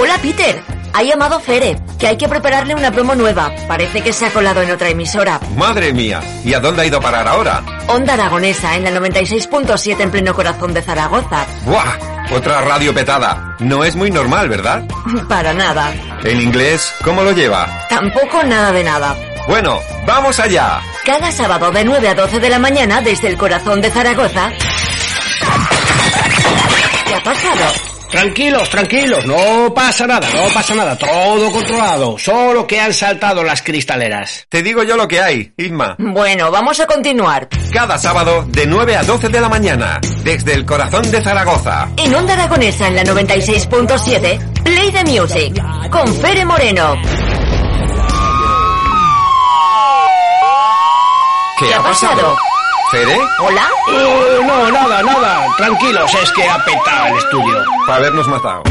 Hola Peter, ha llamado Fere, que hay que prepararle una promo nueva. Parece que se ha colado en otra emisora. Madre mía, ¿y a dónde ha ido a parar ahora? Onda Aragonesa, en la 96.7 en pleno corazón de Zaragoza. ¡Buah! Otra radio petada. No es muy normal, ¿verdad? Para nada. ¿En inglés cómo lo lleva? Tampoco nada de nada. Bueno, vamos allá. Cada sábado de 9 a 12 de la mañana desde el corazón de Zaragoza. ¿Qué ha pasado? Tranquilos, tranquilos, no pasa nada, no pasa nada, todo controlado, solo que han saltado las cristaleras. Te digo yo lo que hay, Isma. Bueno, vamos a continuar. Cada sábado de 9 a 12 de la mañana, desde el corazón de Zaragoza. En Onda Aragonesa en la 96.7, Play the Music, con Fere Moreno. ¿Qué, ha pasado? ¿Fede? ¿Hola? Eh, no, nada, nada, tranquilos, es que ha petado el estudio. Para habernos matado.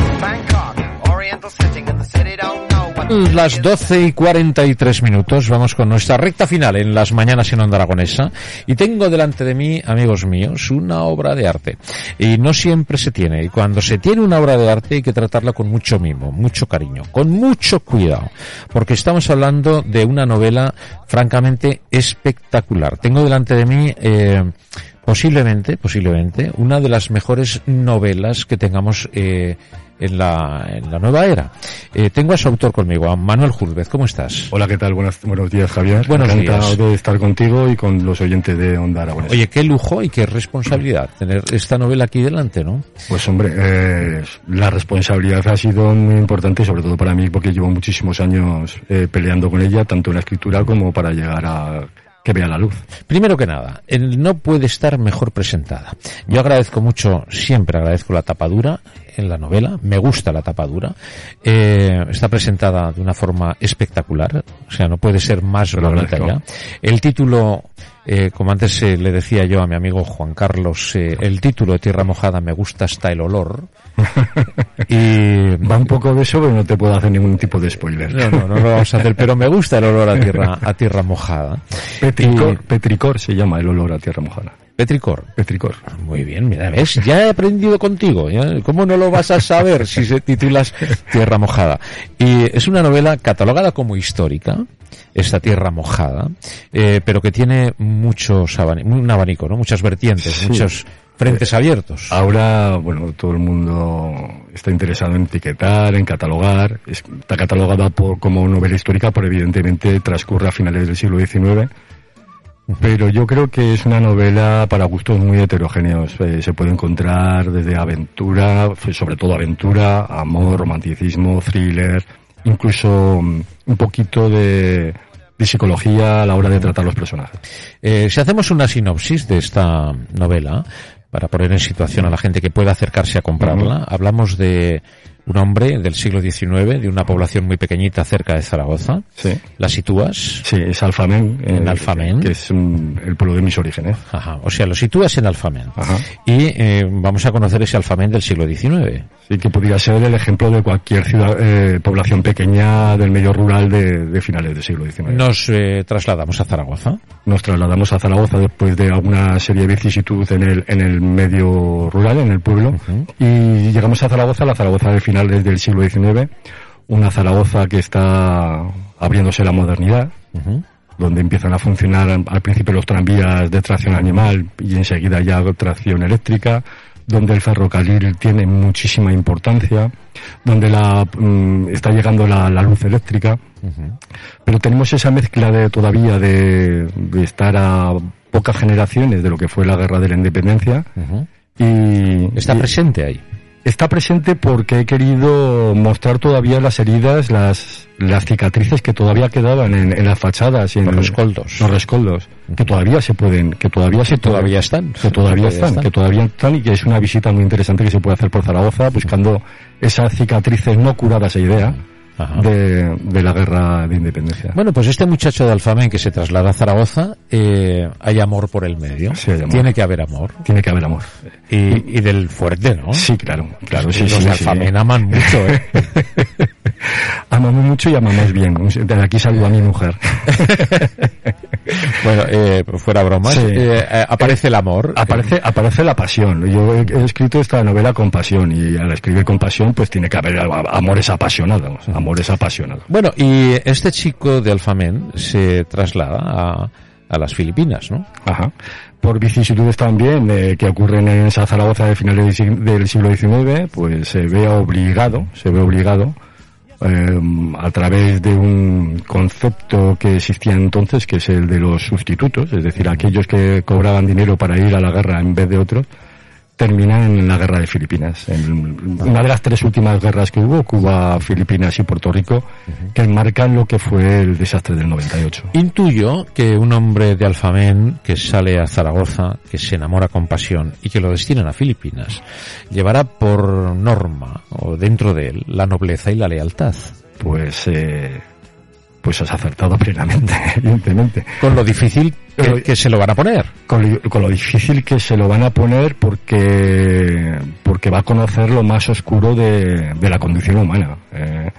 Las 12 y 43 minutos, vamos con nuestra recta final en las mañanas en Onda Aragonesa. Y tengo delante de mí, amigos míos, una obra de arte. Y no siempre se tiene. Y cuando se tiene una obra de arte hay que tratarla con mucho mimo, mucho cariño, con mucho cuidado. Porque estamos hablando de una novela francamente espectacular. Tengo delante de mí, eh, posiblemente, posiblemente, una de las mejores novelas que tengamos eh, en la, en la nueva era. Eh, tengo a su autor conmigo, a Manuel Jurvez. ¿Cómo estás? Hola, ¿qué tal? Buenos, buenos días, Javier. Buenos Encantado días. de estar contigo y con los oyentes de Onda Aragonesa. Oye, qué lujo y qué responsabilidad tener esta novela aquí delante, ¿no? Pues hombre, eh, la responsabilidad ha sido muy importante, sobre todo para mí, porque llevo muchísimos años eh, peleando con ella, tanto en la escritura como para llegar a que vea la luz. Primero que nada, el no puede estar mejor presentada. Yo agradezco mucho, siempre agradezco la tapadura en la novela, me gusta la tapadura, eh, está presentada de una forma espectacular, o sea, no puede ser más bonita ya. El título, eh, como antes eh, le decía yo a mi amigo Juan Carlos, eh, el título de Tierra Mojada me gusta hasta el olor. y Va un poco de eso, pero no te puedo hacer ningún tipo de spoiler. no, no, no lo vamos a hacer, pero me gusta el olor a tierra, a tierra mojada. Petricor, Y- Petricor se llama el olor a tierra mojada. Petricor. Petricor. Muy bien, mira, ves, ya he aprendido contigo. ¿ya? ¿Cómo no lo vas a saber si se titulas Tierra Mojada? Y es una novela catalogada como histórica, esta Tierra Mojada, eh, pero que tiene muchos abani- un abanico, ¿no? Muchas vertientes, Sí. muchos frentes abiertos. Ahora, bueno, todo el mundo está interesado en etiquetar, en catalogar. Está catalogada por, como novela histórica, pero evidentemente transcurre a finales del siglo XIX. Pero yo creo que es una novela para gustos muy heterogéneos. Eh, se puede encontrar desde aventura, sobre todo aventura, amor, romanticismo, thriller, incluso mm, un poquito de, de psicología a la hora de tratar los personajes. Eh, si hacemos una sinopsis de esta novela, para poner en situación a la gente que pueda acercarse a comprarla, hablamos de un hombre del siglo XIX, de una población muy pequeñita cerca de Zaragoza. Sí. ¿La sitúas? Sí, es Alfamen. eh, En Alfamen. Que es mm, el pueblo de mis orígenes. Ajá, o sea, lo sitúas en Alfamen. Ajá. Y eh, vamos a conocer ese Alfamen del siglo XIX. Sí, que podría ser el ejemplo de cualquier ciudad, eh, población pequeña del medio rural de, de finales del siglo XIX. Nos eh, trasladamos a Zaragoza. Nos trasladamos a Zaragoza después de alguna serie de vicisitudes en el, en el medio rural, en el pueblo, y llegamos a Zaragoza, la Zaragoza de finales del siglo XIX, una Zaragoza que está abriéndose la modernidad, Ujú. donde empiezan a funcionar al principio los tranvías de tracción animal y enseguida ya tracción eléctrica, donde el ferrocarril tiene muchísima importancia, donde la, mm, está llegando la, la luz eléctrica, pero tenemos esa mezcla de todavía de, de estar a pocas generaciones de lo que fue la guerra de la independencia Ujú. y Está y presente ahí. Está presente porque he querido mostrar todavía las heridas, las, las cicatrices que todavía quedaban en, en las fachadas y en Los rescoldos. los rescoldos, que todavía se pueden, que todavía se todavía están. que todavía están, que todavía están y que es una visita muy interesante que se puede hacer por Zaragoza buscando esas cicatrices no curadas a idea. De, de la guerra de independencia. Bueno, pues este muchacho de Alfamen que se traslada a Zaragoza, eh, hay amor por el medio. Sí, hay amor. Tiene que haber amor. Tiene que haber amor. Y, y del fuerte, ¿no? Sí, claro, claro, sí, Los sí, de sí. Alfamen aman mucho, ¿eh? Amamos mucho y amamos bien. Desde aquí saludo a mi mujer. bueno, eh, fuera bromas, Sí. eh, eh, aparece el amor. Aparece, aparece la pasión. Yo he, he escrito esta novela con pasión y al escribir con pasión pues tiene que haber amores apasionados. Amores apasionados. Bueno, y este chico de Alfamen se traslada a, a las Filipinas, ¿no? Ajá. Por vicisitudes también eh, que ocurren en esa Zaragoza de finales del siglo XIX, pues se ve obligado, se ve obligado eh, a través de un concepto que existía entonces, que es el de los sustitutos, es decir, aquellos que cobraban dinero para ir a la guerra en vez de otros, terminan en la guerra de Filipinas. En una de las tres últimas guerras que hubo, Cuba, Filipinas y Puerto Rico, que enmarcan lo que fue el desastre del 98. Intuyo que un hombre de Alfamen que sale a Zaragoza, que se enamora con pasión y que lo destinan a Filipinas, llevará por norma, o dentro de él, la nobleza y la lealtad. Pues, eh, pues has acertado plenamente, evidentemente. Con lo difícil que, se lo van a poner. Con lo, con lo difícil que se lo van a poner porque, porque va a conocer lo más oscuro de, de la condición humana. Eh,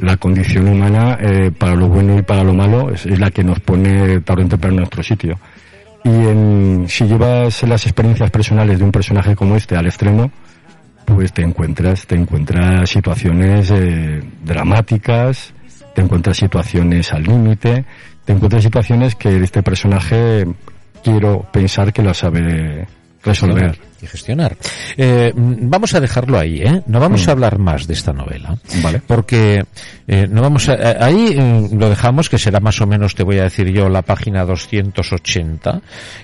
la condición humana, eh, para lo bueno y para lo malo, es, es la que nos pone tarde o temprano en nuestro sitio. Y en, si llevas las experiencias personales de un personaje como este al extremo, pues te encuentras, te encuentras situaciones eh, dramáticas, te encuentras situaciones al límite, te encuentras situaciones que este personaje quiero pensar que las sabe resolver. Y gestionar. Eh, mm, vamos a dejarlo ahí, ¿eh? No vamos Mm. a hablar más de esta novela. Vale. Porque eh, no vamos a, eh, ahí eh, lo dejamos, que será más o menos, te voy a decir yo, la página 280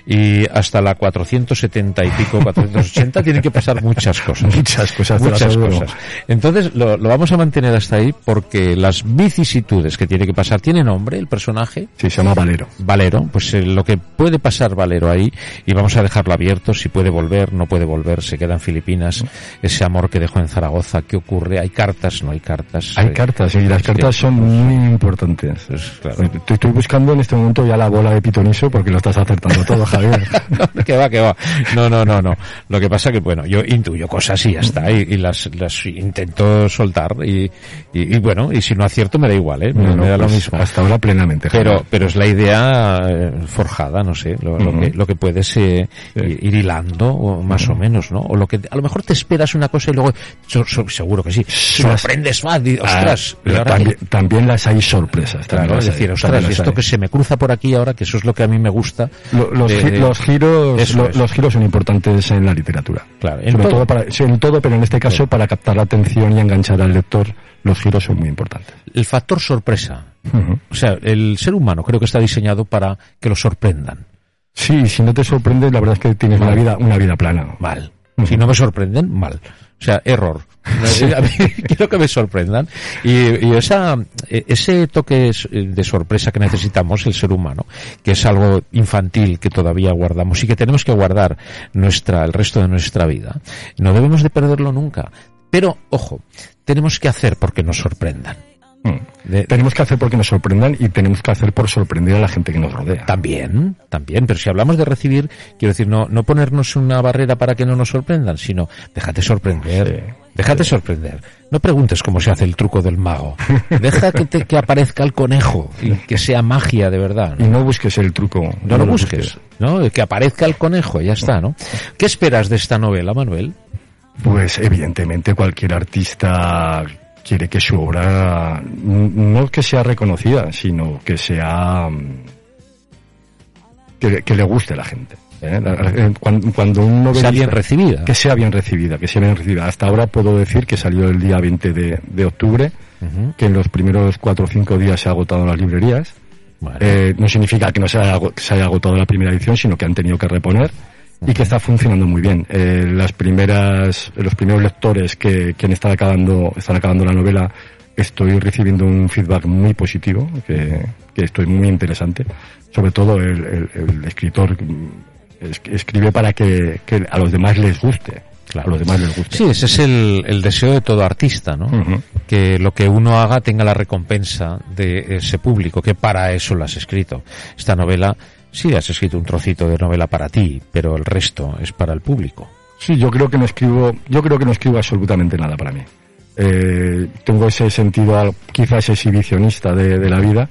y hasta la 470 y pico, 480, tienen que pasar muchas cosas. Muchas cosas, Muchas cosas. Entonces lo, lo vamos a mantener hasta ahí porque las vicisitudes que tiene que pasar, ¿tiene nombre el personaje? Sí, se llama Valero. Valero, pues lo que puede pasar Valero ahí, y vamos a dejarlo abierto, si puede volver, no puede volver, se queda en Filipinas, ese amor que dejó en Zaragoza, ¿qué ocurre? ¿Hay cartas? ¿No hay cartas? Hay cartas y las cartas son muy importantes. pues, claro. Estoy buscando en este momento ya la bola de pitoniso porque lo estás acertando todo, Javier. No, que va, que va. No, no, no, no. Lo que pasa que, bueno, yo intuyo cosas y ya está, y, y las, las intento soltar, y, y, y bueno, y si no acierto me da igual, ¿eh? Me, No, no, me da lo pues mismo. Hasta ahora plenamente. Pero, Javier. pero es la idea eh, forjada, no sé, lo, lo Ujú. que, lo que puedes eh, ir hilando, o más o menos, ¿no? O lo que, a lo mejor te esperas una cosa y luego, so- so- seguro que sí, sorprendes más, ostras, Ah, y ahora también, las hay sorpresas. Claro, las decir, ostras, esto hay. que se me cruza por aquí ahora, que eso es lo que a mí me gusta. Lo- los, de- gi- de- los giros Eso los giros son importantes en la literatura Claro, en sobre todo- todo, para sí, en todo pero en este caso Sí. para captar la atención y enganchar al lector los giros son muy importantes El factor sorpresa. O sea, el ser humano creo que está diseñado para que lo sorprendan. Sí si no te sorprende la verdad es que tienes una vida una vida plana Mal. Si no me sorprenden, mal. O sea, error. Quiero que me sorprendan. Y, y esa, eh, ese toque s- de sorpresa que necesitamos el ser humano, que es algo infantil que todavía guardamos y que tenemos que guardar nuestra, el resto de nuestra vida, no debemos de perderlo nunca. Pero, ojo, tenemos que hacer porque nos sorprendan. Mm. De- tenemos que hacer porque nos sorprendan y tenemos que hacer por sorprender a la gente que nos rodea También, también, pero si hablamos de recibir, quiero decir, no, no ponernos una barrera para que no nos sorprendan, sino déjate sorprender, Sí, déjate sorprender. No preguntes cómo se hace el truco del mago. Deja que, te, que aparezca el conejo y que sea magia de verdad. y ¿no? no busques el truco No lo busques, ¿no? Que aparezca el conejo, ya está, ¿no? ¿Qué esperas de esta novela, Manuel? Pues evidentemente cualquier artista quiere que su obra no que sea reconocida, sino que sea mm, que, que le guste a la gente. ¿eh? Eh, Cuando, cuando un Sea novelista- bien recibida. que sea bien recibida, que sea bien recibida. Hasta ahora puedo decir que salió el día 20 de, de octubre, que en los primeros cuatro o cinco días se ha agotado en las librerías. Eh, no significa que no haya, se haya agotado la primera edición, sino que han tenido que reponer. Y que está funcionando muy bien. Eh, las primeras, los primeros lectores que, que están acabando, están acabando la novela, estoy recibiendo un feedback muy positivo, que, que estoy muy interesante. Sobre todo el, el, el escritor es- escribe para que a los demás les guste. Claro. A los demás les guste. Sí, ese es el, el deseo de todo artista, ¿no? Que lo que uno haga tenga la recompensa de ese público, que para eso lo has escrito. Esta novela, sí, has escrito un trocito de novela para ti, pero el resto es para el público. Sí, yo creo que no escribo, yo creo que no escribo absolutamente nada para mí. Eh, tengo ese sentido quizás exhibicionista de, de la vida,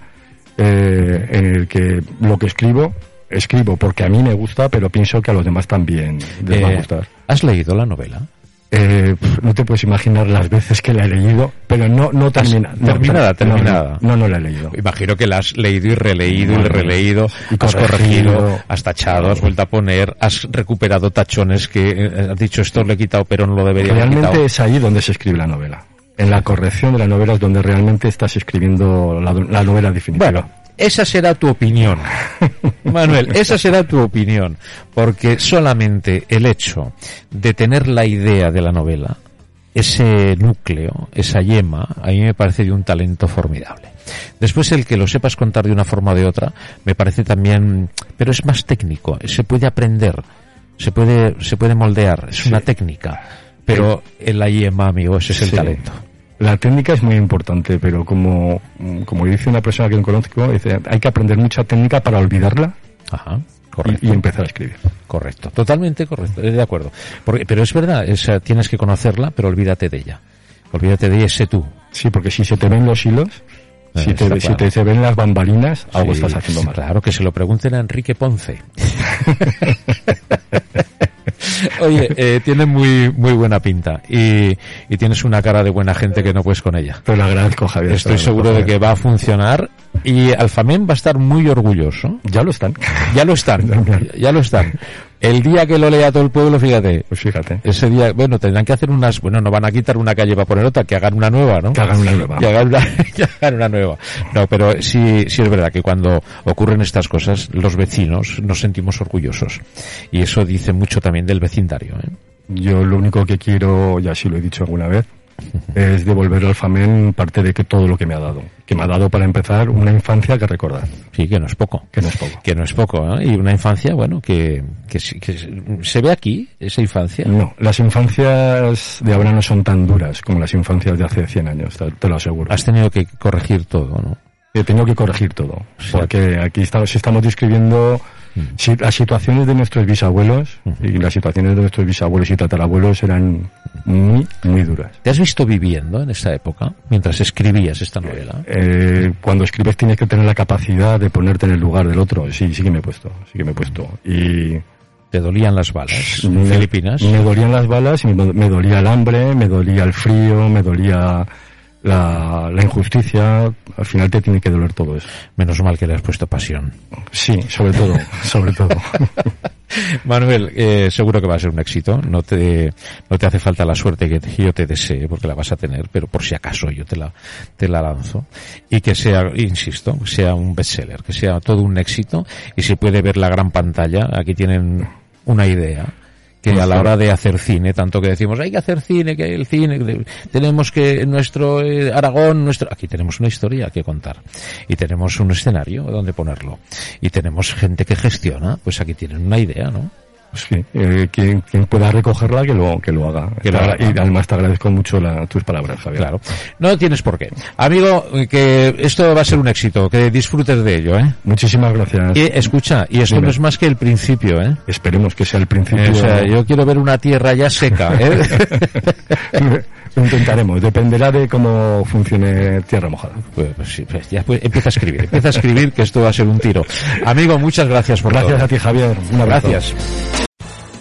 eh, en el que lo que escribo, escribo porque a mí me gusta, pero pienso que a los demás también les va a Eh, gustar. ¿Has leído la novela? Eh, no te puedes imaginar las veces que la he leído, pero no, no termina, no, terminada, no, terminada. No, no, la he leído. Imagino que la has leído y releído y releído, y has corregido. corregido, has tachado, has vuelto a poner, has recuperado tachones que eh, has dicho esto le he quitado pero no lo debería haber Realmente es ahí donde se escribe la novela. En la corrección de la novela es donde realmente estás escribiendo la, la novela definitiva. Bueno, esa será tu opinión. Manuel, esa será tu opinión. Porque solamente el hecho de tener la idea de la novela, ese núcleo, esa yema, a mí me parece de un talento formidable. Después el que lo sepas contar de una forma o de otra, me parece también, pero es más técnico, se puede aprender, se puede, se puede moldear, es una técnica. Pero en la yema, amigo, ese es el Sí. talento. La técnica es muy importante, pero como, como dice una persona que conozco, dice, hay que aprender mucha técnica para olvidarla Ajá, y, correcto. y empezar a escribir. Correcto, totalmente correcto, de acuerdo. Porque, pero es verdad, es, tienes que conocerla, pero olvídate de ella. Olvídate de ella, sé tú. Sí, porque si se te ven los hilos, Eh, si, te, si te se ven las bambalinas, algo Sí, estás haciendo mal. Claro, que se lo pregunten a Enrique Ponce. Oye, eh, tiene muy muy buena pinta y, y tienes una cara de buena gente que no puedes con ella. Te lo agradezco, Javier. Estoy seguro de que va a funcionar y Alfamén va a estar muy orgulloso. Ya lo están. Ya lo están, ya lo están. El día que lo lea todo el pueblo, fíjate, Pues fíjate. ese día, bueno, tendrán que hacer unas, bueno, no van a quitar una calle para poner otra, que hagan una nueva, ¿no? Que hagan una nueva. Que hagan una, que hagan una nueva. No, pero sí, sí es verdad que cuando ocurren estas cosas, los vecinos nos sentimos orgullosos. Y eso dice mucho también del vecindario, ¿eh? Yo lo único que quiero, ya sí lo he dicho alguna vez, es devolver al FAMEN parte de que todo lo que me ha dado. Que me ha dado para empezar una infancia que recordar, Sí, que no es poco. que no es poco. Que no es poco, ¿eh? Y una infancia, bueno, que, que, que se ve aquí, esa infancia. No, las infancias de ahora no son tan duras como las infancias de hace 100 años, te lo aseguro. Has tenido que corregir todo, ¿no? He tenido que corregir todo, Sí. porque aquí estamos, estamos describiendo si- las situaciones de nuestros bisabuelos y las situaciones de nuestros bisabuelos y tatarabuelos eran muy, muy duras. ¿Te has visto viviendo en esa época, mientras escribías esta novela? Eh, cuando escribes tienes que tener la capacidad de ponerte en el lugar del otro. Sí, sí que me he puesto, sí que me he puesto. Y ¿Te dolían las balas en Filipinas? me dolían las balas, y me, me dolía el hambre, me dolía el frío, me dolía la, la injusticia. Al final te tiene que doler todo eso. Menos mal que le has puesto pasión. Sí, sobre todo, sobre todo. Manuel, eh, seguro que va a ser un éxito. No te, no te hace falta la suerte que yo te desee, porque la vas a tener, pero por si acaso yo te la, te la lanzo. Y que sea, insisto, que sea un bestseller, que sea todo un éxito y se puede ver la gran pantalla. Aquí tienen una idea que a la hora de hacer cine, tanto que decimos hay que hacer cine, que el cine, tenemos que nuestro eh, Aragón, nuestro, aquí tenemos una historia que contar y tenemos un escenario donde ponerlo y tenemos gente que gestiona, pues aquí tienen una idea, ¿no? Pues sí, eh, quien, quien pueda recogerla que lo, que lo haga. Que Y además te agradezco mucho la- tus palabras, Javier. Claro. No tienes por qué. Amigo, que esto va a ser un éxito, que disfrutes de ello, ¿eh? Muchísimas gracias. Y escucha, y esto Dime. no es más que el principio, ¿eh? Esperemos que sea el principio. O sea, yo quiero ver una tierra ya seca, ¿eh? Lo intentaremos, dependerá de cómo funcione Tierra Mojada. Pues, pues sí, pues ya pues, empieza a escribir, empieza a escribir que esto va a ser un tiro. Amigo, muchas gracias por Gracias todo. a ti, Javier. Un abrazo. Gracias.